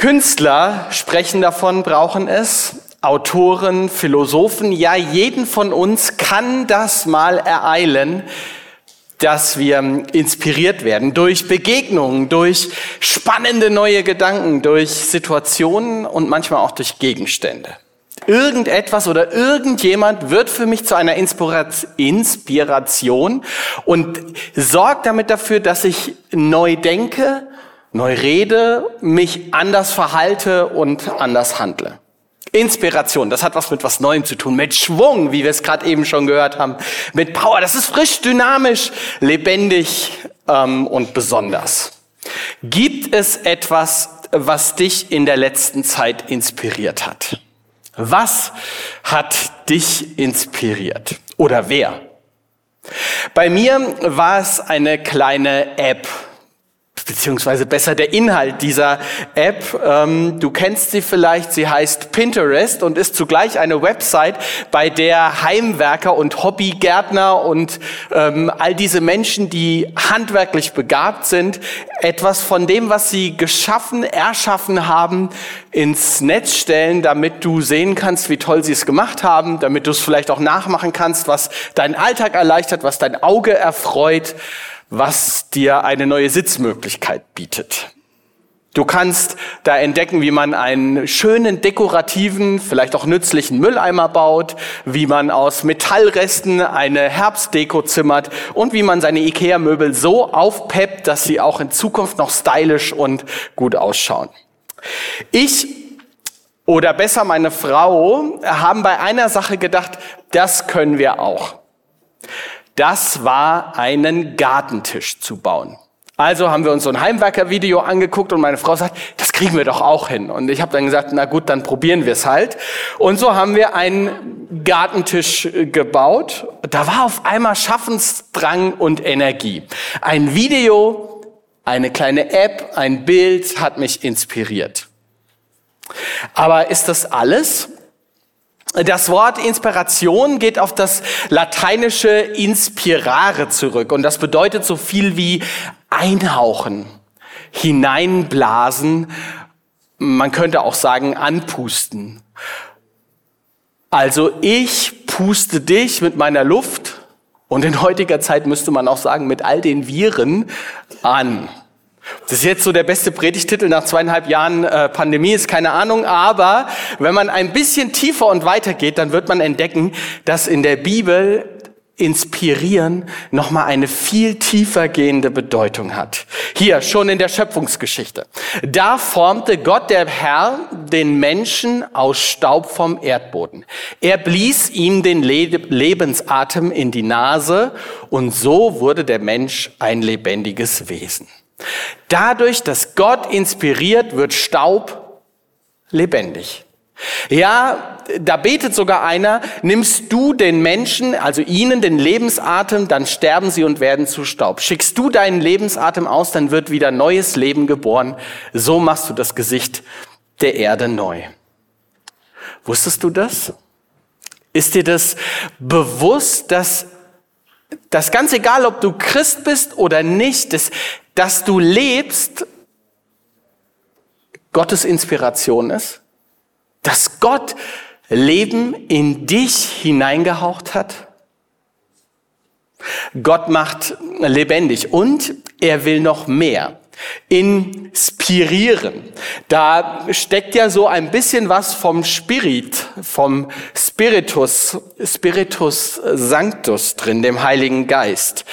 Künstler sprechen davon, brauchen es. Autoren, Philosophen, ja, jeden von uns kann das mal ereilen, dass wir inspiriert werden durch Begegnungen, durch spannende neue Gedanken, durch Situationen und manchmal auch durch Gegenstände. Irgendetwas oder irgendjemand wird für mich zu einer Inspiration und sorgt damit dafür, dass ich neu denke, neu rede, mich anders verhalte und anders handle. Inspiration, das hat was mit was Neuem zu tun, mit Schwung, wie wir es gerade eben schon gehört haben, mit Power, das ist frisch, dynamisch, lebendig ähm, und besonders. Gibt es etwas, was dich in der letzten Zeit inspiriert hat? Was hat dich inspiriert? Oder wer? Bei mir war es eine kleine App, beziehungsweise besser der Inhalt dieser App. Ähm, du kennst sie vielleicht, sie heißt Pinterest und ist zugleich eine Website, bei der Heimwerker und Hobbygärtner und ähm, all diese Menschen, die handwerklich begabt sind, etwas von dem, was sie geschaffen, erschaffen haben, ins Netz stellen, damit du sehen kannst, wie toll sie es gemacht haben, damit du es vielleicht auch nachmachen kannst, was deinen Alltag erleichtert, was dein Auge erfreut was dir eine neue Sitzmöglichkeit bietet. Du kannst da entdecken, wie man einen schönen, dekorativen, vielleicht auch nützlichen Mülleimer baut, wie man aus Metallresten eine Herbstdeko zimmert und wie man seine Ikea-Möbel so aufpeppt, dass sie auch in Zukunft noch stylisch und gut ausschauen. Ich oder besser meine Frau haben bei einer Sache gedacht, das können wir auch das war einen Gartentisch zu bauen. Also haben wir uns so ein Heimwerker-Video angeguckt und meine Frau sagt, das kriegen wir doch auch hin. Und ich habe dann gesagt, na gut, dann probieren wir es halt. Und so haben wir einen Gartentisch gebaut. Da war auf einmal Schaffensdrang und Energie. Ein Video, eine kleine App, ein Bild hat mich inspiriert. Aber ist das alles? Das Wort Inspiration geht auf das lateinische inspirare zurück und das bedeutet so viel wie einhauchen, hineinblasen, man könnte auch sagen anpusten. Also ich puste dich mit meiner Luft und in heutiger Zeit müsste man auch sagen mit all den Viren an. Das ist jetzt so der beste Predigtitel nach zweieinhalb Jahren äh, Pandemie, ist keine Ahnung. Aber wenn man ein bisschen tiefer und weiter geht, dann wird man entdecken, dass in der Bibel inspirieren nochmal eine viel tiefer gehende Bedeutung hat. Hier schon in der Schöpfungsgeschichte. Da formte Gott der Herr den Menschen aus Staub vom Erdboden. Er blies ihm den Lebensatem in die Nase und so wurde der Mensch ein lebendiges Wesen. Dadurch, dass Gott inspiriert, wird Staub lebendig. Ja, da betet sogar einer, nimmst du den Menschen, also ihnen den Lebensatem, dann sterben sie und werden zu Staub. Schickst du deinen Lebensatem aus, dann wird wieder neues Leben geboren. So machst du das Gesicht der Erde neu. Wusstest du das? Ist dir das bewusst, dass das ganz egal, ob du Christ bist oder nicht, dass, dass du lebst, Gottes Inspiration ist? Dass Gott Leben in dich hineingehaucht hat? Gott macht lebendig und er will noch mehr. Inspirieren. Da steckt ja so ein bisschen was vom Spirit, vom Spiritus, Spiritus Sanctus drin, dem Heiligen Geist.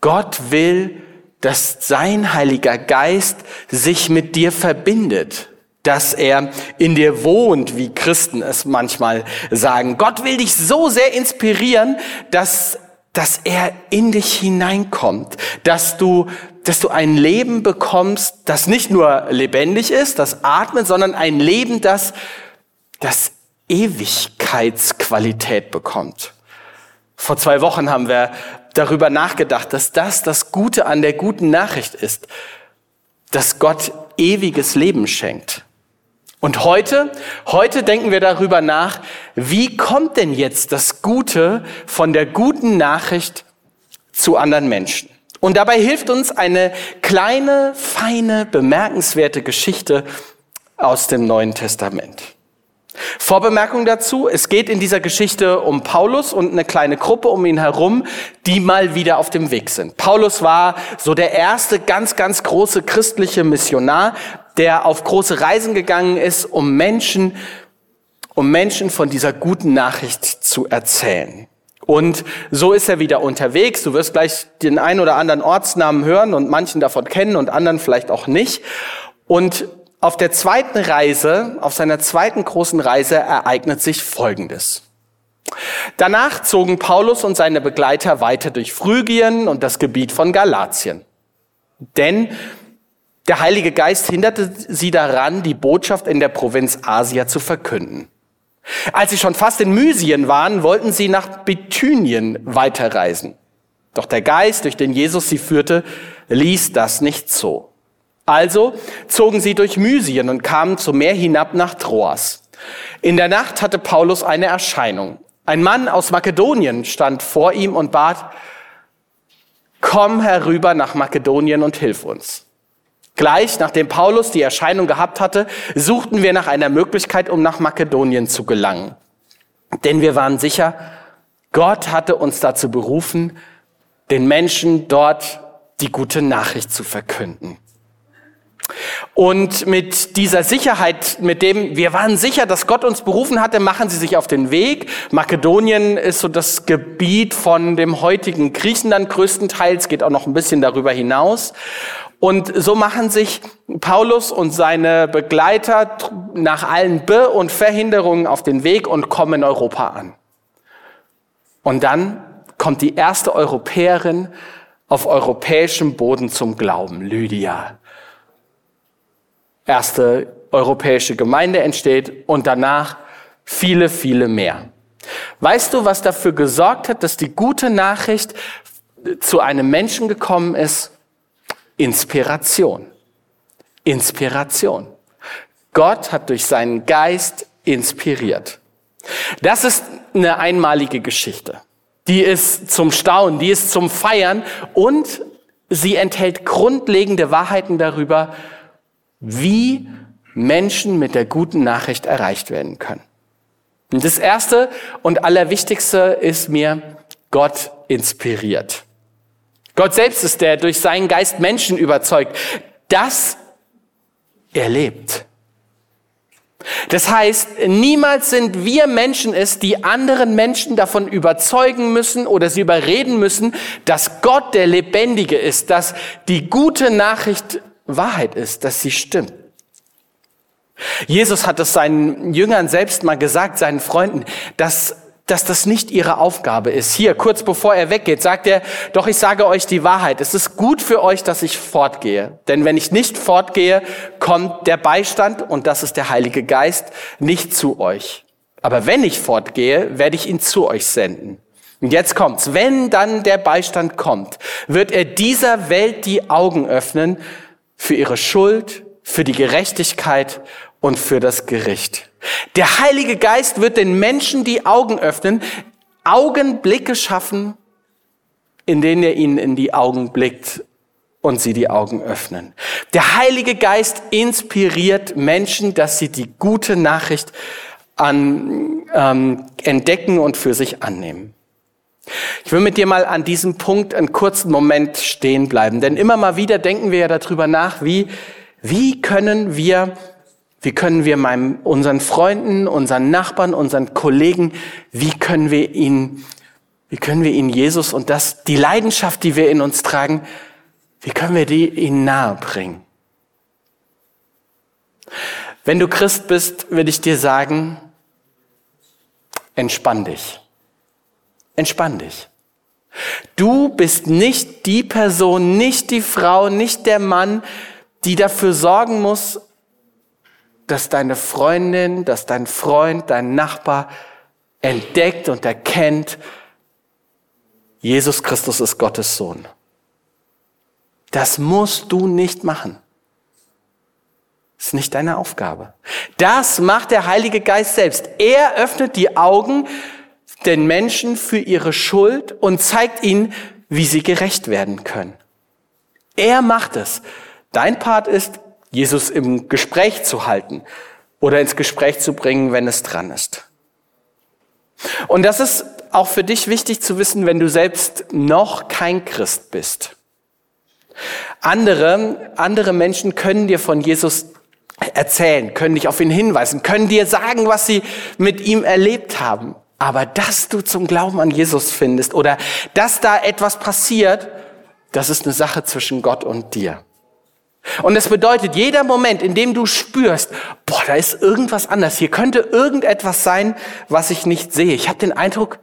Gott will, dass sein Heiliger Geist sich mit dir verbindet dass er in dir wohnt, wie Christen es manchmal sagen. Gott will dich so sehr inspirieren, dass, dass er in dich hineinkommt, dass du dass du ein Leben bekommst, das nicht nur lebendig ist, das atmet, sondern ein Leben, das, das Ewigkeitsqualität bekommt. Vor zwei Wochen haben wir darüber nachgedacht, dass das das Gute an der guten Nachricht ist, dass Gott ewiges Leben schenkt. Und heute, heute denken wir darüber nach, wie kommt denn jetzt das Gute von der guten Nachricht zu anderen Menschen? Und dabei hilft uns eine kleine, feine, bemerkenswerte Geschichte aus dem Neuen Testament. Vorbemerkung dazu, es geht in dieser Geschichte um Paulus und eine kleine Gruppe um ihn herum, die mal wieder auf dem Weg sind. Paulus war so der erste ganz, ganz große christliche Missionar, der auf große Reisen gegangen ist, um Menschen, um Menschen von dieser guten Nachricht zu erzählen. Und so ist er wieder unterwegs. Du wirst gleich den einen oder anderen Ortsnamen hören und manchen davon kennen und anderen vielleicht auch nicht. Und auf der zweiten Reise, auf seiner zweiten großen Reise ereignet sich Folgendes. Danach zogen Paulus und seine Begleiter weiter durch Phrygien und das Gebiet von Galatien. Denn der Heilige Geist hinderte sie daran, die Botschaft in der Provinz Asia zu verkünden. Als sie schon fast in Mysien waren, wollten sie nach Bithynien weiterreisen. Doch der Geist, durch den Jesus sie führte, ließ das nicht so. Also zogen sie durch Mysien und kamen zum Meer hinab nach Troas. In der Nacht hatte Paulus eine Erscheinung. Ein Mann aus Makedonien stand vor ihm und bat, komm herüber nach Makedonien und hilf uns. Gleich nachdem Paulus die Erscheinung gehabt hatte, suchten wir nach einer Möglichkeit, um nach Makedonien zu gelangen. Denn wir waren sicher, Gott hatte uns dazu berufen, den Menschen dort die gute Nachricht zu verkünden. Und mit dieser Sicherheit, mit dem wir waren sicher, dass Gott uns berufen hatte, machen sie sich auf den Weg. Makedonien ist so das Gebiet von dem heutigen Griechenland größtenteils, geht auch noch ein bisschen darüber hinaus. Und so machen sich Paulus und seine Begleiter nach allen Be- und Verhinderungen auf den Weg und kommen in Europa an. Und dann kommt die erste Europäerin auf europäischem Boden zum Glauben, Lydia erste europäische Gemeinde entsteht und danach viele, viele mehr. Weißt du, was dafür gesorgt hat, dass die gute Nachricht zu einem Menschen gekommen ist? Inspiration. Inspiration. Gott hat durch seinen Geist inspiriert. Das ist eine einmalige Geschichte. Die ist zum Staunen, die ist zum Feiern und sie enthält grundlegende Wahrheiten darüber, wie Menschen mit der guten Nachricht erreicht werden können. Und das Erste und Allerwichtigste ist mir, Gott inspiriert. Gott selbst ist der durch seinen Geist Menschen überzeugt. Das erlebt. Das heißt, niemals sind wir Menschen es, die anderen Menschen davon überzeugen müssen oder sie überreden müssen, dass Gott der Lebendige ist, dass die gute Nachricht Wahrheit ist, dass sie stimmt. Jesus hat es seinen Jüngern selbst mal gesagt, seinen Freunden, dass, dass das nicht ihre Aufgabe ist. Hier, kurz bevor er weggeht, sagt er, doch ich sage euch die Wahrheit. Es ist gut für euch, dass ich fortgehe. Denn wenn ich nicht fortgehe, kommt der Beistand, und das ist der Heilige Geist, nicht zu euch. Aber wenn ich fortgehe, werde ich ihn zu euch senden. Und jetzt kommt's. Wenn dann der Beistand kommt, wird er dieser Welt die Augen öffnen, für ihre Schuld, für die Gerechtigkeit und für das Gericht. Der Heilige Geist wird den Menschen die Augen öffnen, Augenblicke schaffen, in denen er ihnen in die Augen blickt und sie die Augen öffnen. Der Heilige Geist inspiriert Menschen, dass sie die gute Nachricht an, ähm, entdecken und für sich annehmen. Ich will mit dir mal an diesem Punkt einen kurzen Moment stehen bleiben, denn immer mal wieder denken wir ja darüber nach, wie, wie können wir, wie können wir meinem, unseren Freunden, unseren Nachbarn, unseren Kollegen, wie können wir ihnen, wie können wir ihnen Jesus und das, die Leidenschaft, die wir in uns tragen, wie können wir die ihnen nahe bringen? Wenn du Christ bist, will ich dir sagen, entspann dich. Entspann dich. Du bist nicht die Person, nicht die Frau, nicht der Mann, die dafür sorgen muss, dass deine Freundin, dass dein Freund, dein Nachbar entdeckt und erkennt, Jesus Christus ist Gottes Sohn. Das musst du nicht machen. Ist nicht deine Aufgabe. Das macht der Heilige Geist selbst. Er öffnet die Augen den Menschen für ihre Schuld und zeigt ihnen, wie sie gerecht werden können. Er macht es. Dein Part ist, Jesus im Gespräch zu halten oder ins Gespräch zu bringen, wenn es dran ist. Und das ist auch für dich wichtig zu wissen, wenn du selbst noch kein Christ bist. Andere, andere Menschen können dir von Jesus erzählen, können dich auf ihn hinweisen, können dir sagen, was sie mit ihm erlebt haben. Aber dass du zum Glauben an Jesus findest oder dass da etwas passiert, das ist eine Sache zwischen Gott und dir. Und das bedeutet, jeder Moment, in dem du spürst, boah, da ist irgendwas anders, hier könnte irgendetwas sein, was ich nicht sehe. Ich habe den Eindruck,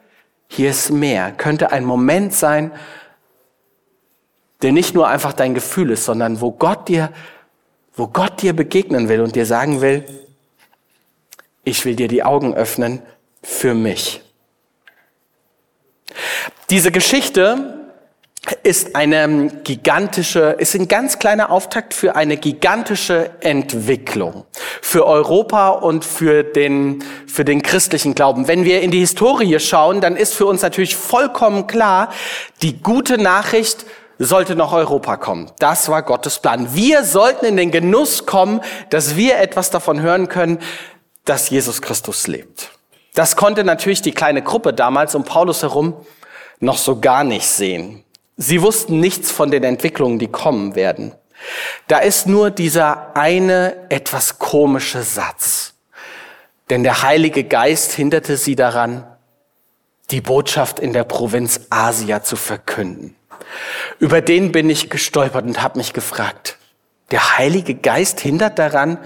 hier ist mehr. Könnte ein Moment sein, der nicht nur einfach dein Gefühl ist, sondern wo Gott dir, wo Gott dir begegnen will und dir sagen will, ich will dir die Augen öffnen für mich. Diese Geschichte ist eine gigantische, ist ein ganz kleiner Auftakt für eine gigantische Entwicklung für Europa und für den, für den christlichen Glauben. Wenn wir in die Historie schauen, dann ist für uns natürlich vollkommen klar, die gute Nachricht sollte nach Europa kommen. Das war Gottes Plan. Wir sollten in den Genuss kommen, dass wir etwas davon hören können, dass Jesus Christus lebt. Das konnte natürlich die kleine Gruppe damals um Paulus herum noch so gar nicht sehen. Sie wussten nichts von den Entwicklungen, die kommen werden. Da ist nur dieser eine etwas komische Satz. Denn der Heilige Geist hinderte sie daran, die Botschaft in der Provinz Asia zu verkünden. Über den bin ich gestolpert und habe mich gefragt, der Heilige Geist hindert daran,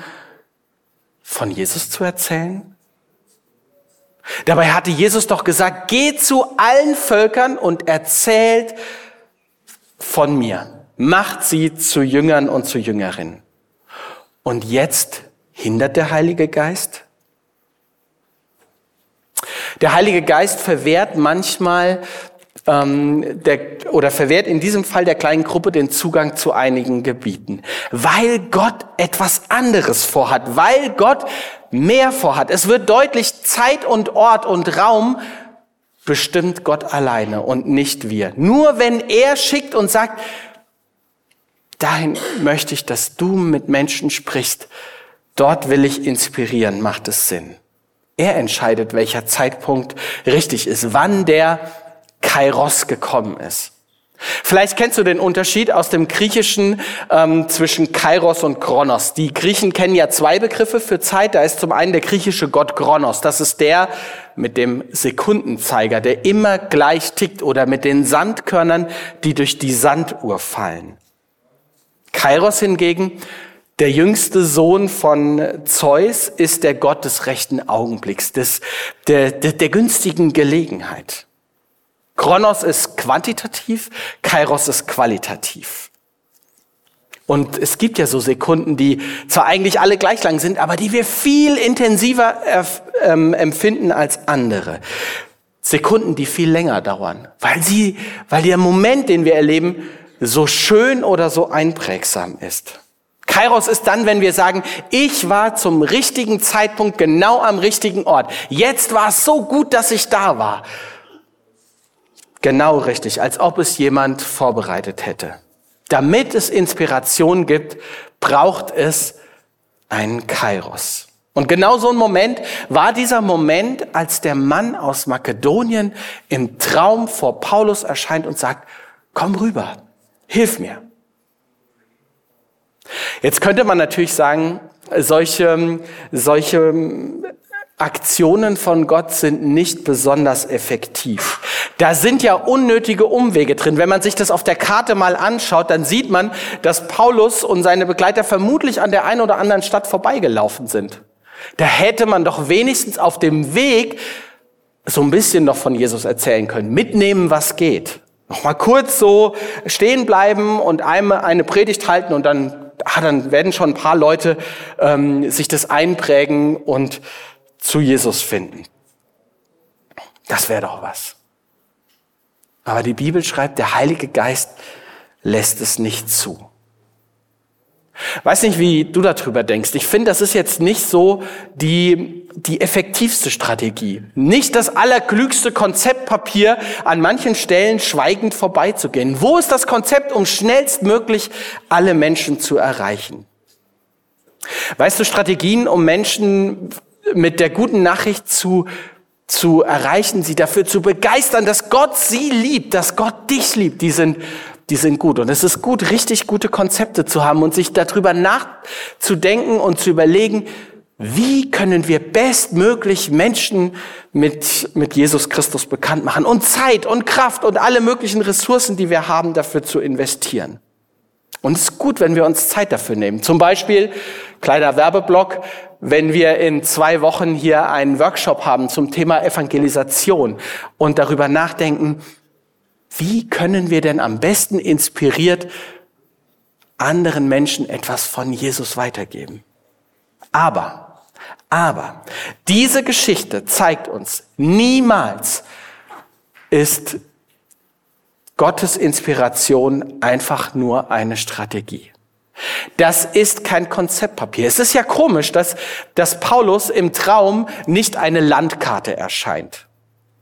von Jesus zu erzählen? Dabei hatte Jesus doch gesagt, geht zu allen Völkern und erzählt von mir. Macht sie zu Jüngern und zu Jüngerinnen. Und jetzt hindert der Heilige Geist? Der Heilige Geist verwehrt manchmal ähm, der, oder verwehrt in diesem Fall der kleinen Gruppe den Zugang zu einigen Gebieten, weil Gott etwas anderes vorhat, weil Gott mehr vorhat. Es wird deutlich, Zeit und Ort und Raum bestimmt Gott alleine und nicht wir. Nur wenn er schickt und sagt, dahin möchte ich, dass du mit Menschen sprichst, dort will ich inspirieren, macht es Sinn. Er entscheidet, welcher Zeitpunkt richtig ist, wann der Kairos gekommen ist. Vielleicht kennst du den Unterschied aus dem Griechischen ähm, zwischen Kairos und Kronos. Die Griechen kennen ja zwei Begriffe für Zeit. Da ist zum einen der griechische Gott Kronos. Das ist der mit dem Sekundenzeiger, der immer gleich tickt oder mit den Sandkörnern, die durch die Sanduhr fallen. Kairos hingegen, der jüngste Sohn von Zeus, ist der Gott des rechten Augenblicks, des, der, der, der günstigen Gelegenheit. Kronos ist quantitativ, Kairos ist qualitativ. Und es gibt ja so Sekunden, die zwar eigentlich alle gleich lang sind, aber die wir viel intensiver ähm, empfinden als andere. Sekunden, die viel länger dauern, weil sie, weil der Moment, den wir erleben, so schön oder so einprägsam ist. Kairos ist dann, wenn wir sagen, ich war zum richtigen Zeitpunkt genau am richtigen Ort. Jetzt war es so gut, dass ich da war. Genau richtig, als ob es jemand vorbereitet hätte. Damit es Inspiration gibt, braucht es einen Kairos. Und genau so ein Moment war dieser Moment, als der Mann aus Makedonien im Traum vor Paulus erscheint und sagt, komm rüber, hilf mir. Jetzt könnte man natürlich sagen, solche, solche Aktionen von Gott sind nicht besonders effektiv. Da sind ja unnötige Umwege drin. Wenn man sich das auf der Karte mal anschaut, dann sieht man, dass Paulus und seine Begleiter vermutlich an der einen oder anderen Stadt vorbeigelaufen sind. Da hätte man doch wenigstens auf dem Weg so ein bisschen noch von Jesus erzählen können, mitnehmen, was geht. Noch mal kurz so stehen bleiben und einmal eine Predigt halten und dann, ah, dann werden schon ein paar Leute ähm, sich das einprägen und zu Jesus finden. Das wäre doch was. Aber die Bibel schreibt, der Heilige Geist lässt es nicht zu. Weiß nicht, wie du darüber denkst. Ich finde, das ist jetzt nicht so die, die effektivste Strategie. Nicht das allerklügste Konzeptpapier, an manchen Stellen schweigend vorbeizugehen. Wo ist das Konzept, um schnellstmöglich alle Menschen zu erreichen? Weißt du, Strategien, um Menschen mit der guten Nachricht zu, zu erreichen, sie dafür zu begeistern, dass Gott sie liebt, dass Gott dich liebt, die sind, die sind gut. Und es ist gut, richtig gute Konzepte zu haben und sich darüber nachzudenken und zu überlegen, wie können wir bestmöglich Menschen mit, mit Jesus Christus bekannt machen und Zeit und Kraft und alle möglichen Ressourcen, die wir haben, dafür zu investieren. Und es ist gut, wenn wir uns Zeit dafür nehmen. Zum Beispiel, kleiner Werbeblock, wenn wir in zwei Wochen hier einen Workshop haben zum Thema Evangelisation und darüber nachdenken, wie können wir denn am besten inspiriert anderen Menschen etwas von Jesus weitergeben? Aber, aber, diese Geschichte zeigt uns, niemals ist Gottes Inspiration einfach nur eine Strategie. Das ist kein Konzeptpapier. Es ist ja komisch, dass, dass Paulus im Traum nicht eine Landkarte erscheint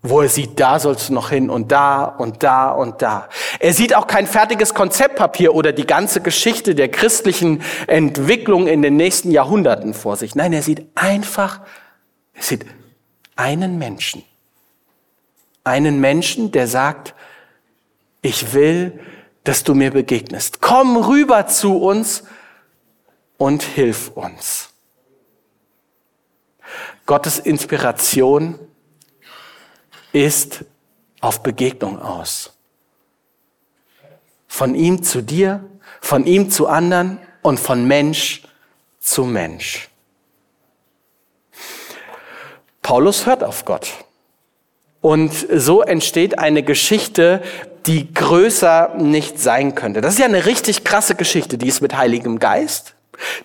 wo er sieht, da sollst du noch hin und da und da und da. Er sieht auch kein fertiges Konzeptpapier oder die ganze Geschichte der christlichen Entwicklung in den nächsten Jahrhunderten vor sich. Nein, er sieht einfach, er sieht einen Menschen. Einen Menschen, der sagt, ich will, dass du mir begegnest. Komm rüber zu uns und hilf uns. Gottes Inspiration ist auf Begegnung aus. Von ihm zu dir, von ihm zu anderen und von Mensch zu Mensch. Paulus hört auf Gott. Und so entsteht eine Geschichte, die größer nicht sein könnte. Das ist ja eine richtig krasse Geschichte, die ist mit Heiligem Geist.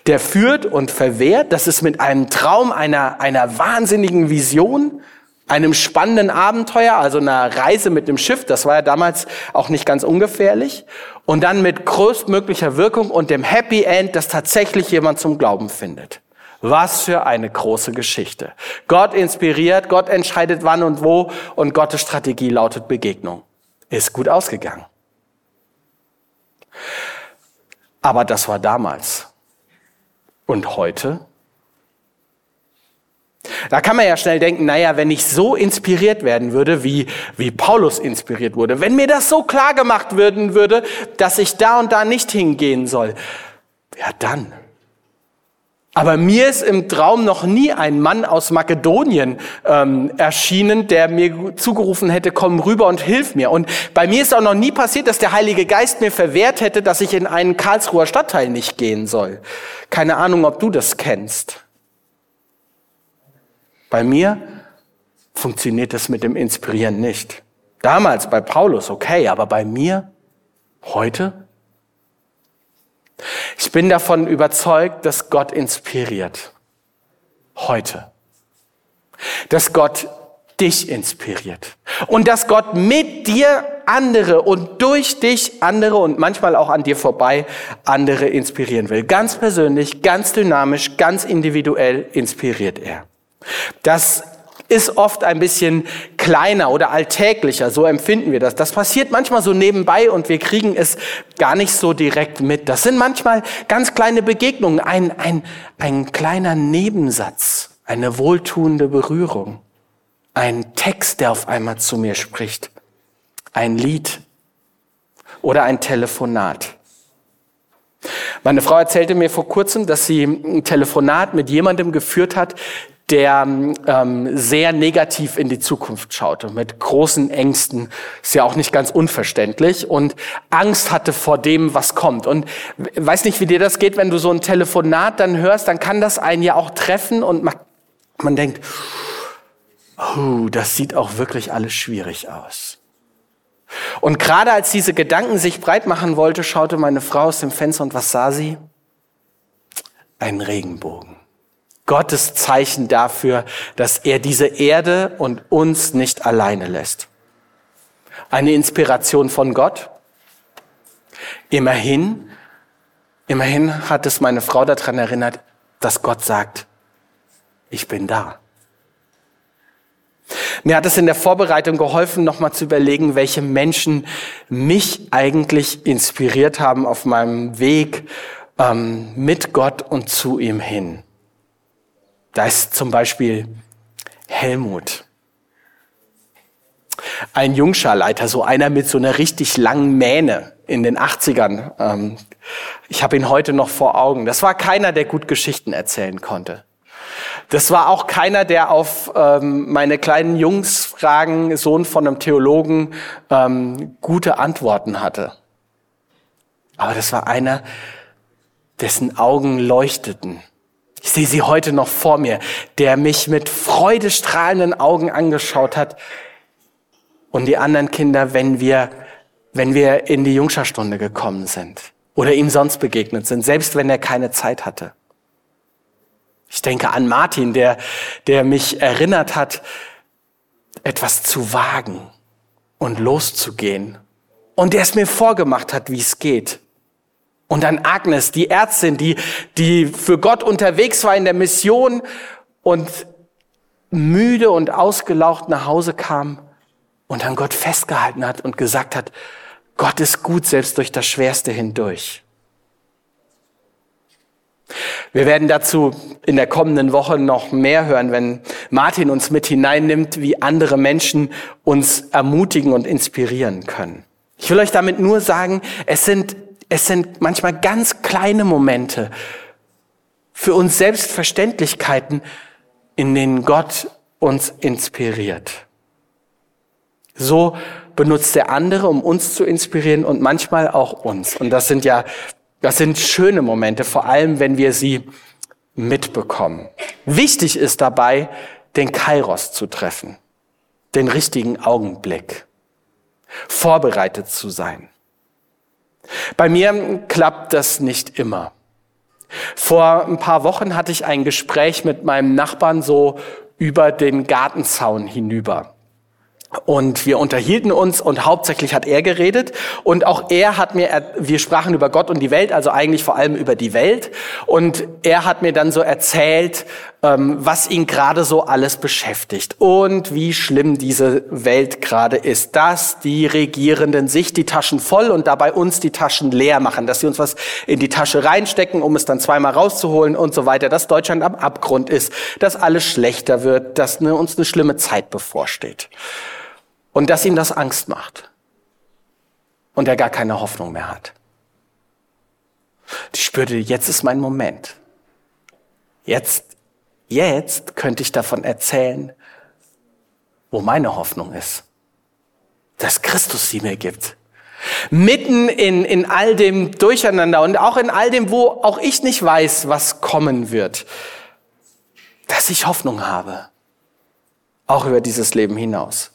Der führt und verwehrt. Das ist mit einem Traum, einer, einer wahnsinnigen Vision, einem spannenden Abenteuer, also einer Reise mit dem Schiff. Das war ja damals auch nicht ganz ungefährlich. Und dann mit größtmöglicher Wirkung und dem Happy End, dass tatsächlich jemand zum Glauben findet. Was für eine große Geschichte. Gott inspiriert, Gott entscheidet wann und wo und Gottes Strategie lautet Begegnung ist gut ausgegangen. Aber das war damals. Und heute? Da kann man ja schnell denken, naja, wenn ich so inspiriert werden würde, wie, wie Paulus inspiriert wurde, wenn mir das so klar gemacht werden würde, dass ich da und da nicht hingehen soll, ja dann. Aber mir ist im Traum noch nie ein Mann aus Makedonien ähm, erschienen, der mir zugerufen hätte, komm rüber und hilf mir. Und bei mir ist auch noch nie passiert, dass der Heilige Geist mir verwehrt hätte, dass ich in einen Karlsruher Stadtteil nicht gehen soll. Keine Ahnung, ob du das kennst. Bei mir funktioniert das mit dem Inspirieren nicht. Damals bei Paulus, okay, aber bei mir heute ich bin davon überzeugt, dass Gott inspiriert. Heute. Dass Gott dich inspiriert. Und dass Gott mit dir andere und durch dich andere und manchmal auch an dir vorbei andere inspirieren will. Ganz persönlich, ganz dynamisch, ganz individuell inspiriert er. Das ist oft ein bisschen kleiner oder alltäglicher, so empfinden wir das. Das passiert manchmal so nebenbei und wir kriegen es gar nicht so direkt mit. Das sind manchmal ganz kleine Begegnungen, ein, ein, ein kleiner Nebensatz, eine wohltuende Berührung, ein Text, der auf einmal zu mir spricht, ein Lied oder ein Telefonat. Meine Frau erzählte mir vor kurzem, dass sie ein Telefonat mit jemandem geführt hat, der ähm, sehr negativ in die Zukunft schaute, mit großen Ängsten, ist ja auch nicht ganz unverständlich und Angst hatte vor dem, was kommt. Und weiß nicht, wie dir das geht, wenn du so ein Telefonat dann hörst, dann kann das einen ja auch treffen und man, man denkt, oh, das sieht auch wirklich alles schwierig aus. Und gerade als diese Gedanken sich breit machen wollte, schaute meine Frau aus dem Fenster und was sah sie? Ein Regenbogen. Gottes Zeichen dafür, dass er diese Erde und uns nicht alleine lässt. Eine Inspiration von Gott. Immerhin, immerhin hat es meine Frau daran erinnert, dass Gott sagt, ich bin da. Mir hat es in der Vorbereitung geholfen, nochmal zu überlegen, welche Menschen mich eigentlich inspiriert haben auf meinem Weg ähm, mit Gott und zu ihm hin. Da ist zum Beispiel Helmut. Ein Jungscharleiter, so einer mit so einer richtig langen Mähne in den 80ern. Ähm, ich habe ihn heute noch vor Augen. Das war keiner, der gut Geschichten erzählen konnte. Das war auch keiner, der auf ähm, meine kleinen Jungs Fragen, Sohn von einem Theologen, ähm, gute Antworten hatte. Aber das war einer, dessen Augen leuchteten. Ich sehe sie heute noch vor mir, der mich mit freudestrahlenden Augen angeschaut hat. Und die anderen Kinder, wenn wir, wenn wir in die Jungscharstunde gekommen sind oder ihm sonst begegnet sind, selbst wenn er keine Zeit hatte. Ich denke an Martin, der, der mich erinnert hat, etwas zu wagen und loszugehen. Und der es mir vorgemacht hat, wie es geht. Und an Agnes, die Ärztin, die, die für Gott unterwegs war in der Mission und müde und ausgelaucht nach Hause kam und an Gott festgehalten hat und gesagt hat, Gott ist gut selbst durch das Schwerste hindurch. Wir werden dazu in der kommenden Woche noch mehr hören, wenn Martin uns mit hineinnimmt, wie andere Menschen uns ermutigen und inspirieren können. Ich will euch damit nur sagen, es sind, es sind manchmal ganz kleine Momente, für uns Selbstverständlichkeiten, in denen Gott uns inspiriert. So benutzt der andere, um uns zu inspirieren und manchmal auch uns. Und das sind ja, das sind schöne Momente, vor allem wenn wir sie mitbekommen. Wichtig ist dabei, den Kairos zu treffen, den richtigen Augenblick, vorbereitet zu sein. Bei mir klappt das nicht immer. Vor ein paar Wochen hatte ich ein Gespräch mit meinem Nachbarn so über den Gartenzaun hinüber. Und wir unterhielten uns und hauptsächlich hat er geredet und auch er hat mir, wir sprachen über Gott und die Welt, also eigentlich vor allem über die Welt und er hat mir dann so erzählt, ähm, was ihn gerade so alles beschäftigt und wie schlimm diese Welt gerade ist, dass die Regierenden sich die Taschen voll und dabei uns die Taschen leer machen, dass sie uns was in die Tasche reinstecken, um es dann zweimal rauszuholen und so weiter, dass Deutschland am Abgrund ist, dass alles schlechter wird, dass ne, uns eine schlimme Zeit bevorsteht. Und dass ihm das Angst macht. Und er gar keine Hoffnung mehr hat. Ich spürte, jetzt ist mein Moment. Jetzt, jetzt könnte ich davon erzählen, wo meine Hoffnung ist. Dass Christus sie mir gibt. Mitten in, in all dem Durcheinander und auch in all dem, wo auch ich nicht weiß, was kommen wird. Dass ich Hoffnung habe. Auch über dieses Leben hinaus.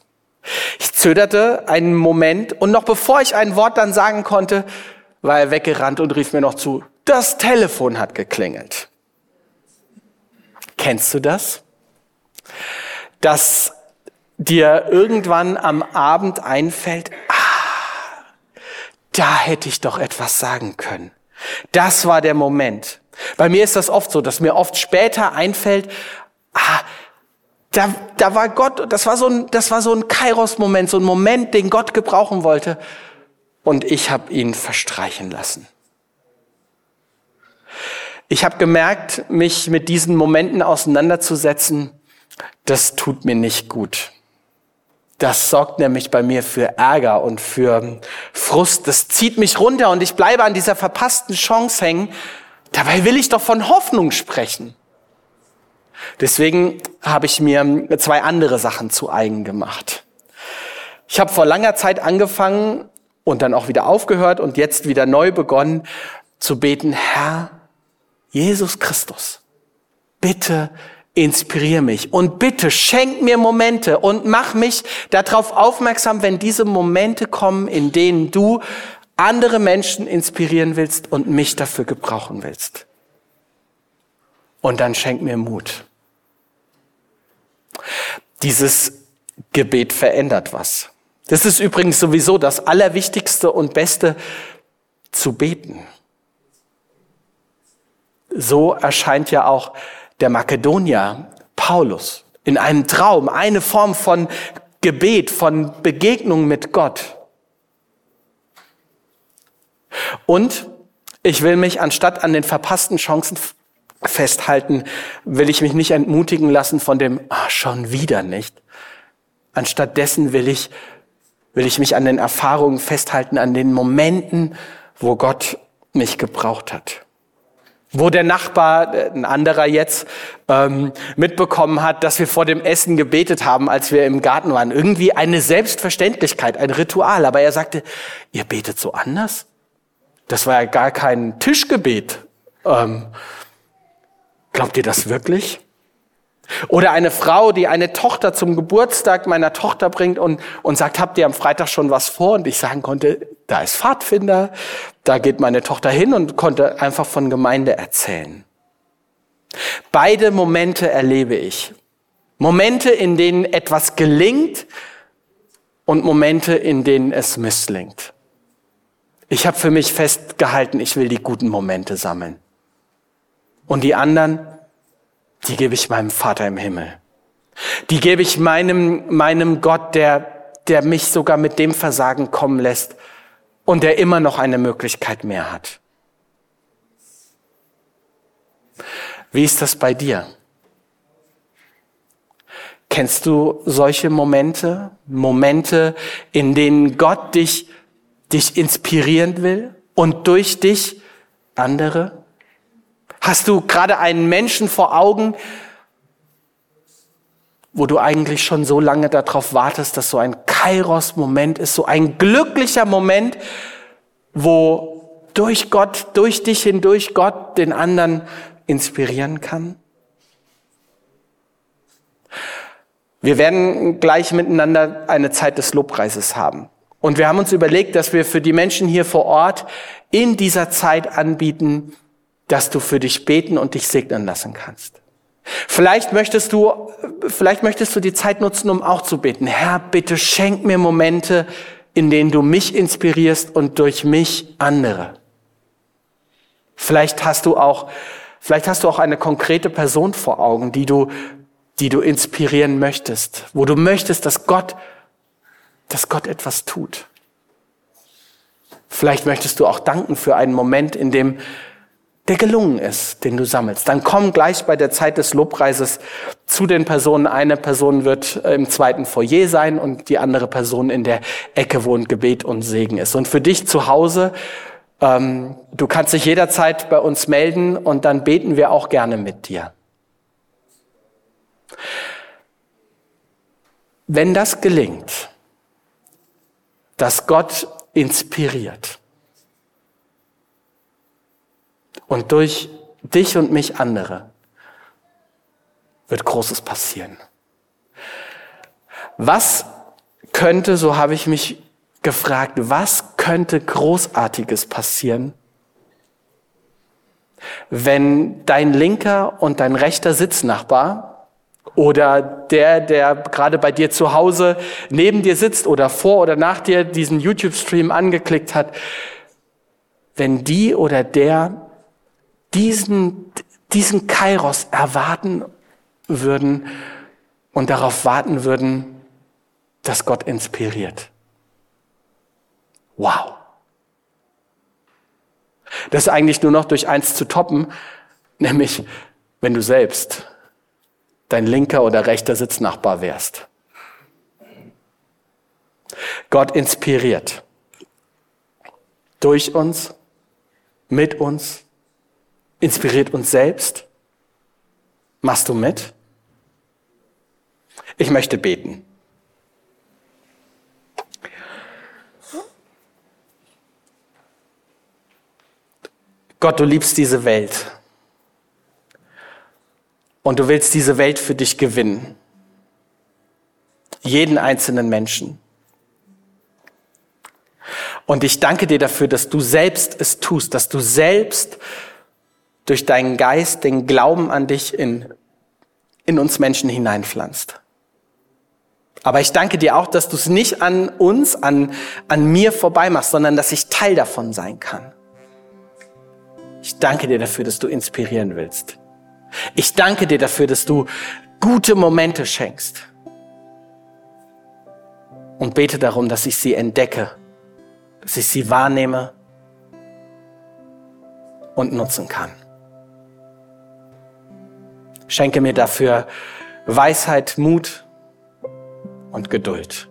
Ich zögerte einen Moment und noch bevor ich ein Wort dann sagen konnte, war er weggerannt und rief mir noch zu, das Telefon hat geklingelt. Kennst du das? Dass dir irgendwann am Abend einfällt, ah, da hätte ich doch etwas sagen können. Das war der Moment. Bei mir ist das oft so, dass mir oft später einfällt, ah, da, da war Gott, das war so ein, das war so ein Kairos-Moment, so ein Moment, den Gott gebrauchen wollte. Und ich habe ihn verstreichen lassen. Ich habe gemerkt, mich mit diesen Momenten auseinanderzusetzen, das tut mir nicht gut. Das sorgt nämlich bei mir für Ärger und für Frust. Das zieht mich runter und ich bleibe an dieser verpassten Chance hängen. Dabei will ich doch von Hoffnung sprechen. Deswegen habe ich mir zwei andere Sachen zu eigen gemacht. Ich habe vor langer Zeit angefangen und dann auch wieder aufgehört und jetzt wieder neu begonnen zu beten, Herr Jesus Christus, bitte inspiriere mich und bitte schenk mir Momente und mach mich darauf aufmerksam, wenn diese Momente kommen, in denen du andere Menschen inspirieren willst und mich dafür gebrauchen willst. Und dann schenk mir Mut. Dieses Gebet verändert was. Das ist übrigens sowieso das Allerwichtigste und Beste zu beten. So erscheint ja auch der Makedonier Paulus in einem Traum, eine Form von Gebet, von Begegnung mit Gott. Und Ich will mich anstatt an den verpassten Chancen festhalten, will ich mich nicht entmutigen lassen von dem, ah, schon wieder nicht. Anstattdessen will ich, will ich mich an den Erfahrungen festhalten, an den Momenten, wo Gott mich gebraucht hat. Wo der Nachbar, äh, ein anderer jetzt, ähm, mitbekommen hat, dass wir vor dem Essen gebetet haben, als wir im Garten waren. Irgendwie eine Selbstverständlichkeit, ein Ritual. Aber er sagte, ihr betet so anders? Das war ja gar kein Tischgebet. Ähm, glaubt ihr das wirklich? Oder eine Frau, die eine Tochter zum Geburtstag meiner Tochter bringt und, und sagt, habt ihr am Freitag schon was vor? Und ich sagen konnte, da ist Pfadfinder, da geht meine Tochter hin und konnte einfach von Gemeinde erzählen. Beide Momente erlebe ich. Momente, in denen etwas gelingt und Momente, in denen es misslingt. Ich habe für mich festgehalten, ich will die guten Momente sammeln. Und die anderen, die gebe ich meinem Vater im Himmel. Die gebe ich meinem, meinem Gott, der, der mich sogar mit dem Versagen kommen lässt und der immer noch eine Möglichkeit mehr hat. Wie ist das bei dir? Kennst du solche Momente? Momente, in denen Gott dich, dich inspirieren will und durch dich andere? Hast du gerade einen Menschen vor Augen, wo du eigentlich schon so lange darauf wartest, dass so ein Kairos-Moment ist, so ein glücklicher Moment, wo durch Gott, durch dich hindurch Gott den anderen inspirieren kann? Wir werden gleich miteinander eine Zeit des Lobpreises haben. Und wir haben uns überlegt, dass wir für die Menschen hier vor Ort in dieser Zeit anbieten, dass du für dich beten und dich segnen lassen kannst. Vielleicht möchtest du, vielleicht möchtest du die Zeit nutzen, um auch zu beten. Herr, bitte schenk mir Momente, in denen du mich inspirierst und durch mich andere. Vielleicht hast du auch, vielleicht hast du auch eine konkrete Person vor Augen, die du, die du inspirieren möchtest, wo du möchtest, dass Gott, dass Gott etwas tut. Vielleicht möchtest du auch danken für einen Moment, in dem der gelungen ist, den du sammelst. Dann komm gleich bei der Zeit des Lobpreises zu den Personen. Eine Person wird äh, im zweiten Foyer sein und die andere Person in der Ecke, wo ein Gebet und Segen ist. Und für dich zu Hause, ähm, du kannst dich jederzeit bei uns melden und dann beten wir auch gerne mit dir. Wenn das gelingt, dass Gott inspiriert, und durch dich und mich andere wird Großes passieren. Was könnte, so habe ich mich gefragt, was könnte Großartiges passieren, wenn dein linker und dein rechter Sitznachbar oder der, der gerade bei dir zu Hause neben dir sitzt oder vor oder nach dir diesen YouTube-Stream angeklickt hat, wenn die oder der diesen, diesen Kairos erwarten würden und darauf warten würden, dass Gott inspiriert. Wow. Das ist eigentlich nur noch durch eins zu toppen, nämlich wenn du selbst dein linker oder rechter Sitznachbar wärst. Gott inspiriert. Durch uns, mit uns, inspiriert uns selbst? Machst du mit? Ich möchte beten. Gott, du liebst diese Welt. Und du willst diese Welt für dich gewinnen. Jeden einzelnen Menschen. Und ich danke dir dafür, dass du selbst es tust, dass du selbst durch deinen Geist den Glauben an dich in, in uns Menschen hineinpflanzt. Aber ich danke dir auch, dass du es nicht an uns, an, an mir vorbei machst, sondern dass ich Teil davon sein kann. Ich danke dir dafür, dass du inspirieren willst. Ich danke dir dafür, dass du gute Momente schenkst. Und bete darum, dass ich sie entdecke, dass ich sie wahrnehme und nutzen kann. Schenke mir dafür Weisheit, Mut und Geduld.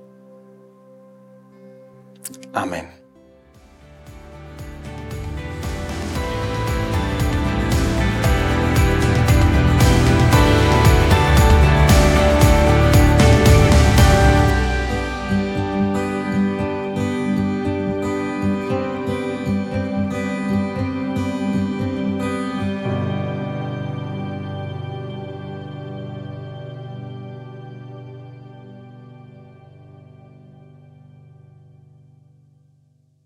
Amen.